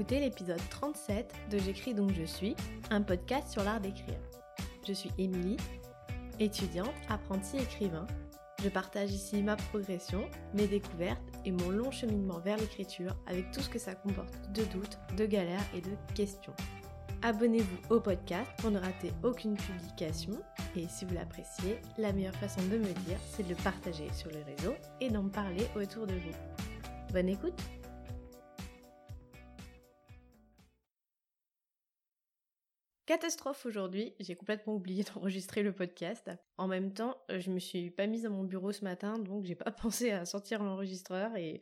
écouter l'épisode 37 de J'écris donc je suis, un podcast sur l'art d'écrire. Je suis Émilie, étudiante, apprentie écrivain. Je partage ici ma progression, mes découvertes et mon long cheminement vers l'écriture avec tout ce que ça comporte de doutes, de galères et de questions. Abonnez-vous au podcast pour ne rater aucune publication et si vous l'appréciez, la meilleure façon de me dire, c'est de le partager sur les réseaux et d'en parler autour de vous. Bonne écoute Catastrophe aujourd'hui, j'ai complètement oublié d'enregistrer le podcast. En même temps, je me suis pas mise à mon bureau ce matin, donc j'ai pas pensé à sortir l'enregistreur et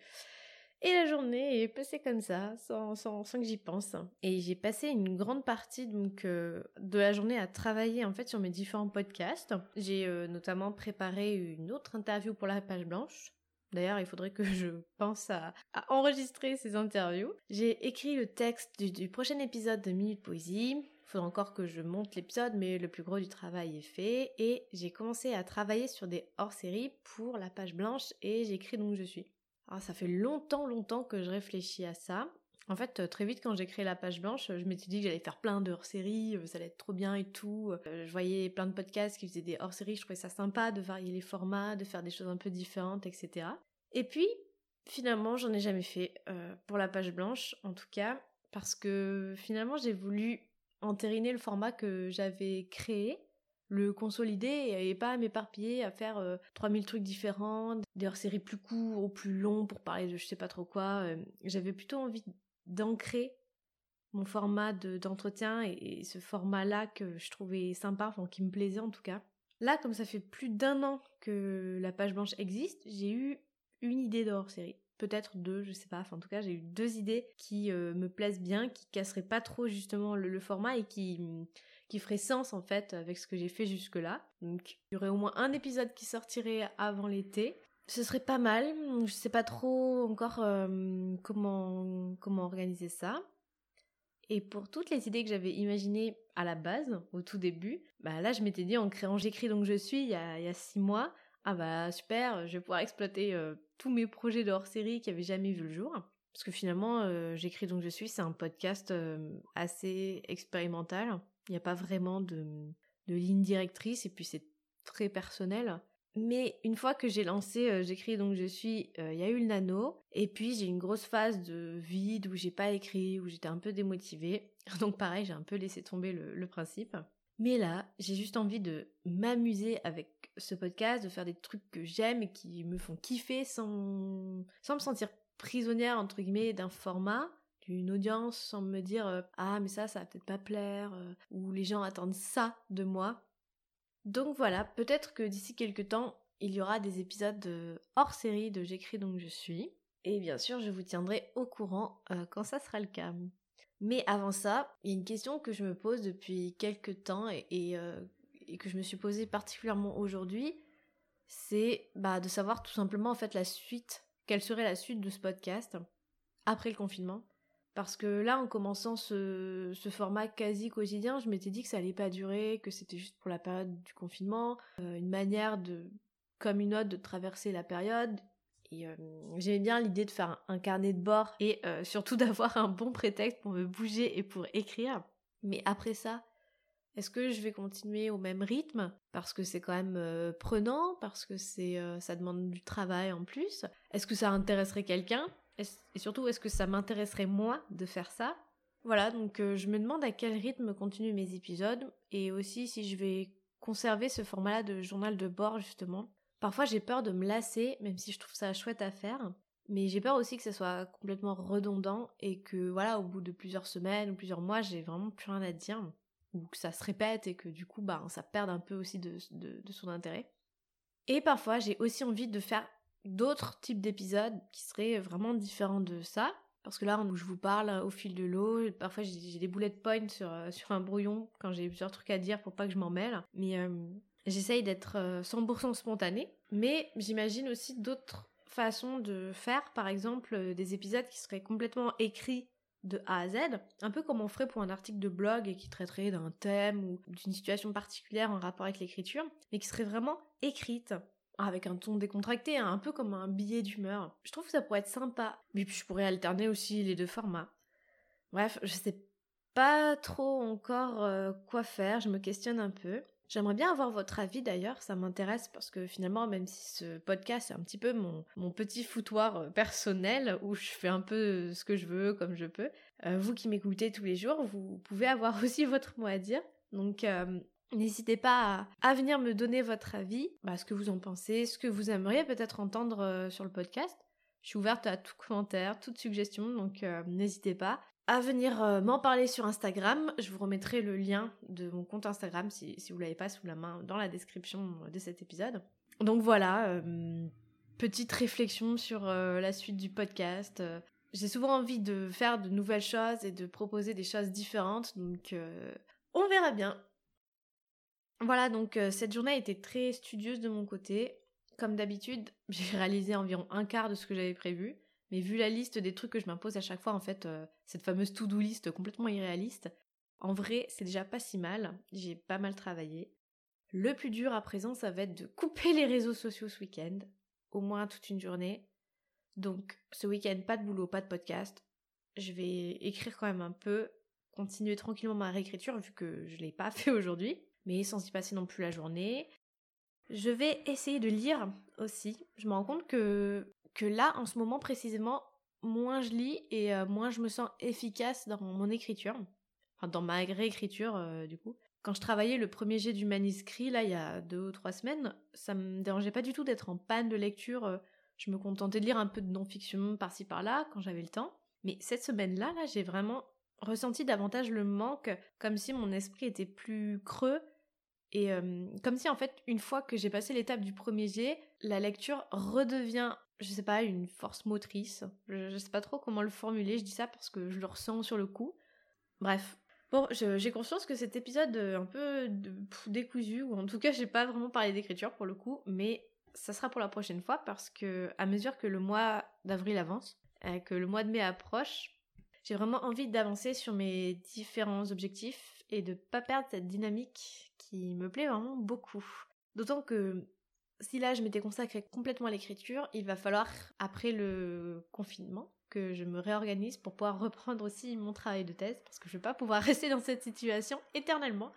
et la journée est passée comme ça, sans, sans, sans que j'y pense. Et j'ai passé une grande partie donc euh, de la journée à travailler en fait sur mes différents podcasts. J'ai euh, notamment préparé une autre interview pour la page blanche. D'ailleurs, il faudrait que je pense à, à enregistrer ces interviews. J'ai écrit le texte du, du prochain épisode de Minute Poésie. Il faudra encore que je monte l'épisode, mais le plus gros du travail est fait. Et j'ai commencé à travailler sur des hors-séries pour la page blanche et j'écris donc je suis. Alors, ça fait longtemps, longtemps que je réfléchis à ça. En fait, euh, très vite, quand j'ai créé la page blanche, je m'étais dit que j'allais faire plein de hors-séries, euh, ça allait être trop bien et tout. Euh, je voyais plein de podcasts qui faisaient des hors-séries, je trouvais ça sympa de varier les formats, de faire des choses un peu différentes, etc. Et puis, finalement, j'en ai jamais fait pour la page blanche, en tout cas, parce que finalement, j'ai voulu entériner le format que j'avais créé le consolider et pas m'éparpiller à faire 3000 trucs différents, des hors-séries plus courts ou plus longs pour parler de je sais pas trop quoi. J'avais plutôt envie d'ancrer mon format d'entretien et, ce format-là que je trouvais sympa, enfin qui me plaisait en tout cas. Là, comme ça fait plus d'un an que la page blanche existe, j'ai eu une idée de hors-série. Peut-être deux, je sais pas. En tout cas, j'ai eu deux idées qui me plaisent bien, qui casseraient pas trop justement le format et qui, qui ferait sens en fait avec ce que j'ai fait jusque-là. Donc il y aurait au moins un épisode qui sortirait avant l'été. Ce serait pas mal. Je sais pas trop encore euh, comment comment organiser ça. Et pour toutes les idées que j'avais imaginées à la base, au tout début, bah là je m'étais dit en créant J'écris donc je suis il y a, il y a six mois, ah bah super, je vais pouvoir exploiter euh, tous mes projets de hors-série qui avaient jamais vu le jour. Parce que finalement, euh, J'écris donc je suis, c'est un podcast assez expérimental il n'y a pas vraiment de, ligne directrice et puis c'est très personnel. Mais une fois que j'ai lancé, euh, j'écris donc je suis, euh, il y a eu le nano, et puis j'ai une grosse phase de vide où j'ai pas écrit, où j'étais un peu démotivée. Donc pareil, j'ai un peu laissé tomber le, principe. Mais là, j'ai juste envie de m'amuser avec ce podcast, de faire des trucs que j'aime et qui me font kiffer sans, me sentir prisonnière entre guillemets d'un format une audience sans me dire euh, ah mais ça ça va peut-être pas plaire euh, ou les gens attendent ça de moi. Donc voilà, peut-être que d'ici quelques temps, il y aura des épisodes hors série de J'écris donc je suis. Et bien sûr, je vous tiendrai au courant euh, quand ça sera le cas. Mais avant ça, il y a une question que je me pose depuis quelques temps et, et, que je me suis posée particulièrement aujourd'hui, c'est bah, de savoir tout simplement en fait la suite, quelle serait la suite de ce podcast après le confinement. Parce que là, en commençant ce, format quasi quotidien, je m'étais dit que ça allait pas durer, que c'était juste pour la période du confinement, euh, une manière de, comme une autre, de traverser la période. Et euh, j'aimais bien l'idée de faire un, carnet de bord et euh, surtout d'avoir un bon prétexte pour me bouger et pour écrire. Mais après ça, est-ce que je vais continuer au même rythme? Parce que c'est quand même prenant, parce que ça demande du travail en plus. Est-ce que ça intéresserait quelqu'un? Et surtout, est-ce que ça m'intéresserait moi de faire ça? Voilà, donc euh, je me demande à quel rythme continuent mes épisodes. Et aussi si je vais conserver ce format-là de journal de bord justement. Parfois j'ai peur de me lasser, même si je trouve ça chouette à faire. Mais j'ai peur aussi que ça soit complètement redondant et que voilà, au bout de plusieurs semaines ou plusieurs mois, j'ai vraiment plus rien à dire. Ou que ça se répète et que du coup, bah, ça perde un peu aussi de, son intérêt. Et parfois, j'ai aussi envie de faire d'autres types d'épisodes qui seraient vraiment différents de ça. Parce que là, je vous parle au fil de l'eau, parfois j'ai des bullet points sur, euh, sur un brouillon quand j'ai plusieurs trucs à dire pour pas que je m'en mêle. Mais euh, j'essaye d'être 100% euh, spontanée. Mais j'imagine aussi d'autres façons de faire, par exemple, des épisodes qui seraient complètement écrits de A à Z, un peu comme on ferait pour un article de blog et qui traiterait d'un thème ou d'une situation particulière en rapport avec l'écriture, mais qui serait vraiment écrite avec un ton décontracté, hein, un peu comme un billet d'humeur. Je trouve que ça pourrait être sympa. Mais puis je pourrais alterner aussi les deux formats. Bref, je sais pas trop encore euh, quoi faire, je me questionne un peu. J'aimerais bien avoir votre avis d'ailleurs, ça m'intéresse parce que finalement, même si ce podcast est un petit peu mon, petit foutoir euh, personnel où je fais un peu ce que je veux comme je peux, euh, vous qui m'écoutez tous les jours, vous pouvez avoir aussi votre mot à dire. Donc euh, N'hésitez pas à, venir me donner votre avis, bah, ce que vous en pensez, ce que vous aimeriez peut-être entendre sur le podcast. Je suis ouverte à tout commentaire, toute suggestion, donc n'hésitez pas à venir euh, m'en parler sur Instagram. Je vous remettrai le lien de mon compte Instagram si, vous l'avez pas sous la main dans la description de cet épisode. Donc voilà, euh, petite réflexion sur euh, la suite du podcast. J'ai souvent envie de faire de nouvelles choses et de proposer des choses différentes, donc on verra bien. Voilà, donc cette journée a été très studieuse de mon côté. Comme d'habitude, j'ai réalisé environ un quart de ce que j'avais prévu. Mais vu la liste des trucs que je m'impose à chaque fois, en fait, euh, cette fameuse to-do list complètement irréaliste, en vrai, c'est déjà pas si mal. J'ai pas mal travaillé. Le plus dur à présent, ça va être de couper les réseaux sociaux ce week-end, au moins toute une journée. Donc, ce week-end, pas de boulot, pas de podcast. Je vais écrire quand même un peu, continuer tranquillement ma réécriture vu que je l'ai pas fait aujourd'hui, mais sans y passer non plus la journée. Je vais essayer de lire aussi. Je me rends compte que que là, en ce moment précisément, moins je lis et euh, moins je me sens efficace dans mon écriture. Enfin, dans ma réécriture, euh, du coup. Quand je travaillais le premier jet du manuscrit, là, il y a deux ou trois semaines, ça me dérangeait pas du tout d'être en panne de lecture. Euh, je me contentais de lire un peu de non-fiction par-ci par-là quand j'avais le temps. Mais cette semaine-là, là, j'ai vraiment ressenti davantage le manque, comme si mon esprit était plus creux et comme si en fait, une fois que j'ai passé l'étape du premier jet, la lecture redevient je sais pas, une force motrice. Je, sais pas trop comment le formuler, je dis ça parce que je le ressens sur le coup. Bref. Bon, j'ai conscience que cet épisode est un peu décousu, ou en tout cas j'ai pas vraiment parlé d'écriture pour le coup, mais ça sera pour la prochaine fois parce que à mesure que le mois d'avril avance, euh, que le mois de mai approche, j'ai vraiment envie d'avancer sur mes différents objectifs et de pas perdre cette dynamique qui me plaît vraiment beaucoup. D'autant que si là je m'étais consacrée complètement à l'écriture, il va falloir, après le confinement, que je me réorganise pour pouvoir reprendre aussi mon travail de thèse, parce que je ne vais pas pouvoir rester dans cette situation éternellement.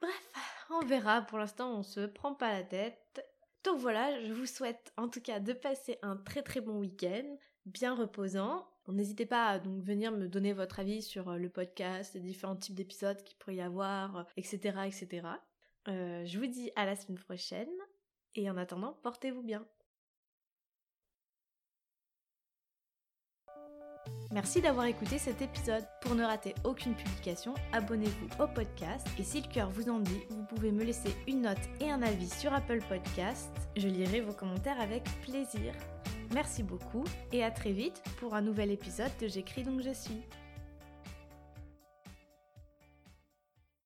Bref, on verra, pour l'instant on se prend pas la tête. Donc voilà, je vous souhaite en tout cas de passer un très très bon week-end, bien reposant. N'hésitez pas à donc venir me donner votre avis sur euh, le podcast, les différents types d'épisodes qu'il pourrait y avoir, etc. etc. Euh, je vous dis à la semaine prochaine. Et en attendant, portez-vous bien. Merci d'avoir écouté cet épisode. Pour ne rater aucune publication, abonnez-vous au podcast et si le cœur vous en dit, vous pouvez me laisser une note et un avis sur Apple Podcast. Je lirai vos commentaires avec plaisir. Merci beaucoup et à très vite pour un nouvel épisode de J'écris donc je suis.